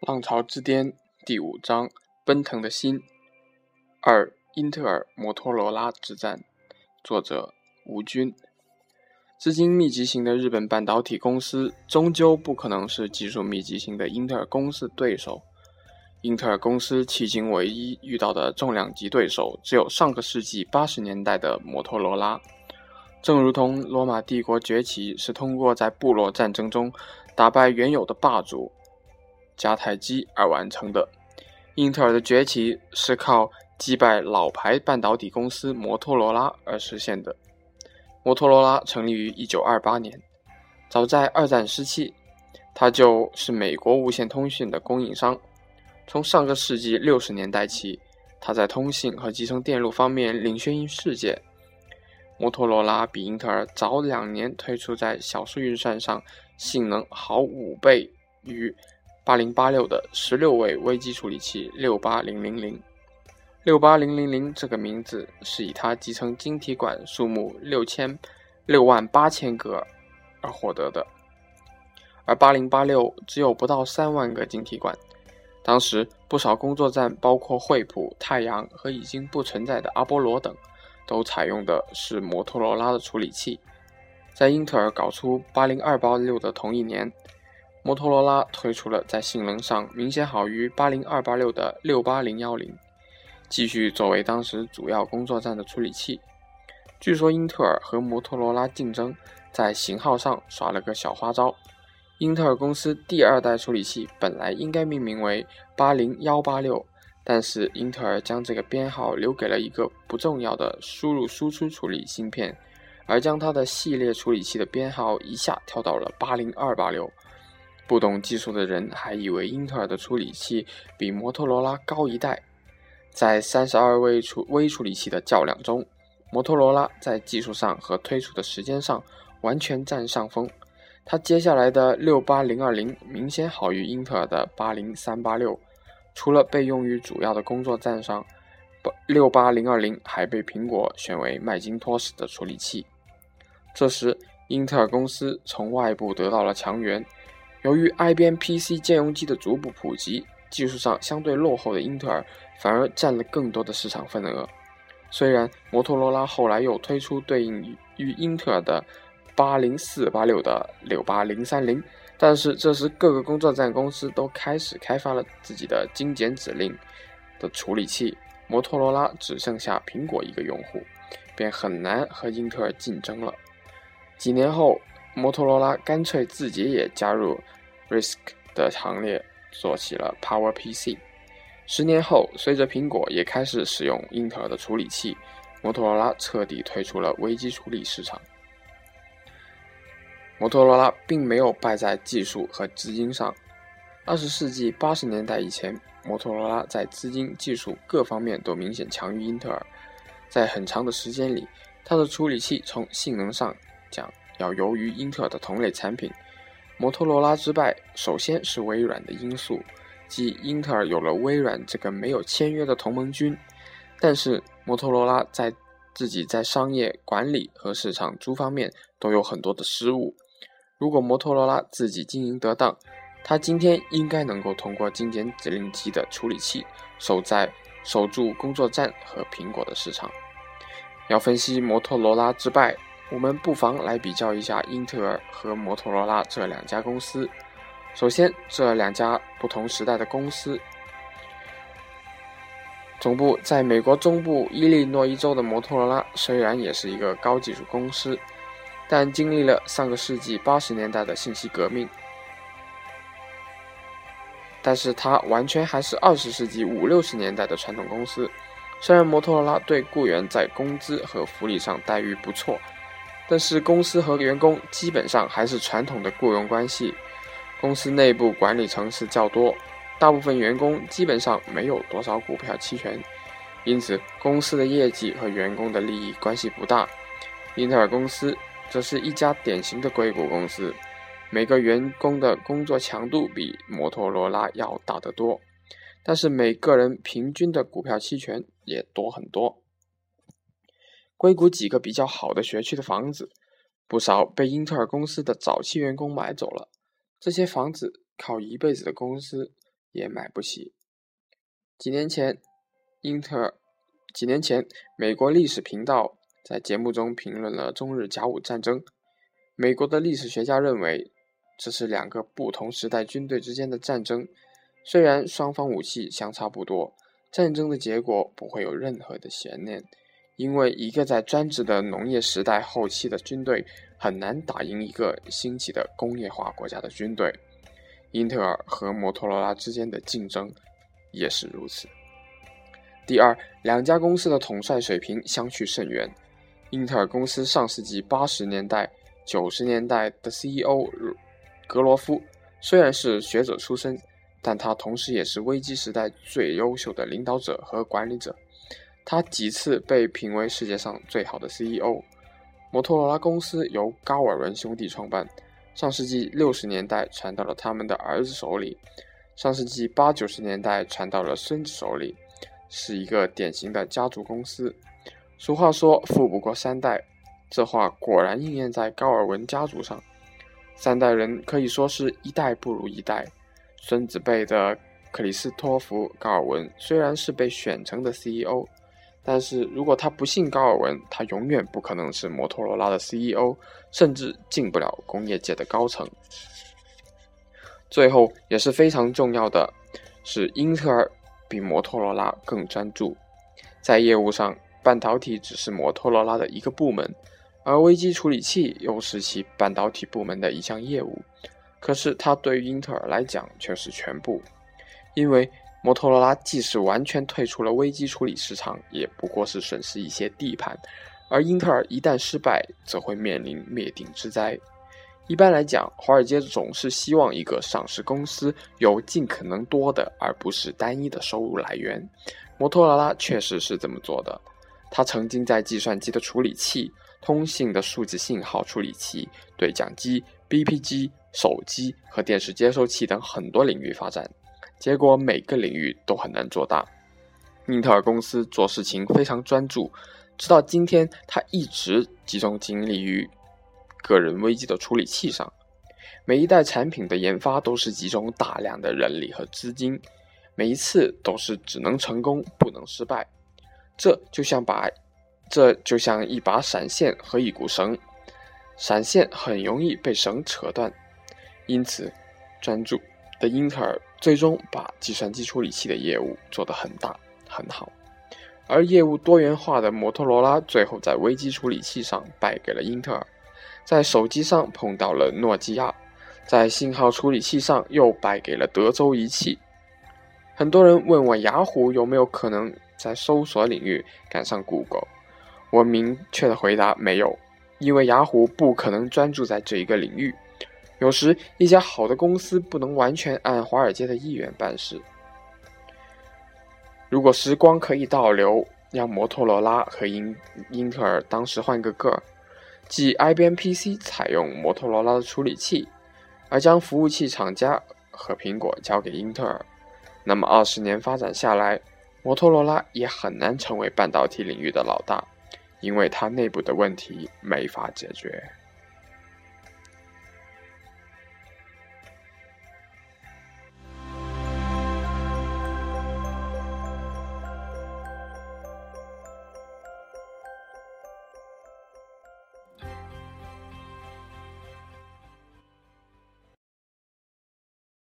浪潮之巅第五章：奔腾的心。二、英特尔摩托罗拉之战。作者：吴军。资金密集型的日本半导体公司，终究不可能是技术密集型的英特尔公司对手。英特尔公司迄今唯一遇到的重量级对手，只有上个世纪八十年代的摩托罗拉。正如同罗马帝国崛起是通过在部落战争中打败原有的霸主。迦太基而完成的，英特尔的崛起是靠击败老牌半导体公司摩托罗拉而实现的。摩托罗拉成立于1928年，早在二战时期，它就是美国无线通讯的供应商。从上个世纪60年代起，它在通信和集成电路方面领先于世界。摩托罗拉比英特尔早两年推出在小数运算上性能好五倍于。八零八六的十六位微机处理器六八零零零，六八零零零这个名字是以它集成晶体管数目六千六万八千个而获得的，而八零八六只有不到三万个晶体管。当时不少工作站，包括惠普、太阳和已经不存在的阿波罗等，都采用的是摩托罗拉的处理器。在英特尔搞出八零二八六的同一年。摩托罗拉推出了在性能上明显好于八零二八六的六八零幺零，继续作为当时主要工作站的处理器。据说英特尔和摩托罗拉竞争，在型号上耍了个小花招。英特尔公司第二代处理器本来应该命名为八零幺八六，但是英特尔将这个编号留给了一个不重要的输入输出处理芯片，而将它的系列处理器的编号一下跳到了八零二八六。不懂技术的人还以为英特尔的处理器比摩托罗拉高一代。在三十二位处微处理器的较量中，摩托罗拉在技术上和推出的时间上完全占上风。它接下来的六八零二零明显好于英特尔的八零三八六。除了被用于主要的工作站上，六八零二零还被苹果选为麦金托斯的处理器。这时，英特尔公司从外部得到了强援。由于 IBM PC 兼容机的逐步普及，技术上相对落后的英特尔反而占了更多的市场份额。虽然摩托罗拉后来又推出对应于英特尔的80486的68030，但是这时各个工作站公司都开始开发了自己的精简指令的处理器，摩托罗拉只剩下苹果一个用户，便很难和英特尔竞争了。几年后，摩托罗拉干脆自己也加入。Risk 的行列做起了 PowerPC。十年后，随着苹果也开始使用英特尔的处理器，摩托罗拉彻底退出了微机处理市场。摩托罗拉并没有败在技术和资金上。二十世纪八十年代以前，摩托罗拉在资金、技术各方面都明显强于英特尔。在很长的时间里，它的处理器从性能上讲要优于英特尔的同类产品。摩托罗拉之败，首先是微软的因素，即英特尔有了微软这个没有签约的同盟军。但是摩托罗拉在自己在商业管理和市场诸方面都有很多的失误。如果摩托罗拉自己经营得当，它今天应该能够通过精简指令集的处理器，守在守住工作站和苹果的市场。要分析摩托罗拉之败。我们不妨来比较一下英特尔和摩托罗拉这两家公司。首先，这两家不同时代的公司，总部在美国中部伊利诺伊州的摩托罗拉，虽然也是一个高技术公司，但经历了上个世纪八十年代的信息革命，但是它完全还是二十世纪五六十年代的传统公司。虽然摩托罗拉对雇员在工资和福利上待遇不错。但是公司和员工基本上还是传统的雇佣关系，公司内部管理层次较多，大部分员工基本上没有多少股票期权，因此公司的业绩和员工的利益关系不大。英特尔公司则是一家典型的硅谷公司，每个员工的工作强度比摩托罗拉要大得多，但是每个人平均的股票期权也多很多。硅谷几个比较好的学区的房子，不少被英特尔公司的早期员工买走了。这些房子靠一辈子的公司也买不起。几年前，英特尔，几年前，美国历史频道在节目中评论了中日甲午战争。美国的历史学家认为，这是两个不同时代军队之间的战争。虽然双方武器相差不多，战争的结果不会有任何的悬念，因为一个在专制的农业时代后期的军队很难打赢一个兴起的工业化国家的军队。英特尔和摩托罗拉之间的竞争也是如此。第二，两家公司的统帅水平相去甚远。英特尔公司上世纪八十年代、九十年代的 CEO 格罗夫虽然是学者出身。但他同时也是危机时代最优秀的领导者和管理者，他几次被评为世界上最好的 CEO。摩托罗拉公司由高尔文兄弟创办，上世纪六十年代传到了他们的儿子手里，上世纪八九十年代传到了孙子手里，是一个典型的家族公司。俗话说“富不过三代”，这话果然应验在高尔文家族上，三代人可以说是一代不如一代。孙子辈的克里斯托弗·高尔文虽然是被选成的 CEO，但是如果他不信高尔文，他永远不可能是摩托罗拉的 CEO，甚至进不了工业界的高层。最后也是非常重要的是，英特尔比摩托罗拉更专注。在业务上，半导体只是摩托罗拉的一个部门，而危机处理器又是其半导体部门的一项业务。可是，它对于英特尔来讲却是全部，因为摩托罗拉即使完全退出了危机处理市场，也不过是损失一些地盘；而英特尔一旦失败，则会面临灭顶之灾。一般来讲，华尔街总是希望一个上市公司有尽可能多的，而不是单一的收入来源。摩托罗拉确实是这么做的，它曾经在计算机的处理器、通信的数字信号处理器、对讲机、BP 机。手机和电视接收器等很多领域发展，结果每个领域都很难做大。英特尔公司做事情非常专注，直到今天，他一直集中精力于个人危机的处理器上。每一代产品的研发都是集中大量的人力和资金，每一次都是只能成功不能失败。这就像把，这就像一把闪线和一股绳，闪线很容易被绳扯断。因此，专注的英特尔最终把计算机处理器的业务做得很大很好，而业务多元化的摩托罗拉最后在危机处理器上败给了英特尔，在手机上碰到了诺基亚，在信号处理器上又败给了德州仪器。很多人问我雅虎有没有可能在搜索领域赶上 Google，我明确的回答没有，因为雅虎不可能专注在这一个领域。有时，一家好的公司不能完全按华尔街的意愿办事。如果时光可以倒流，让摩托罗拉和英英特尔当时换个个儿，即 IBM PC 采用摩托罗拉的处理器，而将服务器厂家和苹果交给英特尔，那么二十年发展下来，摩托罗拉也很难成为半导体领域的老大，因为它内部的问题没法解决。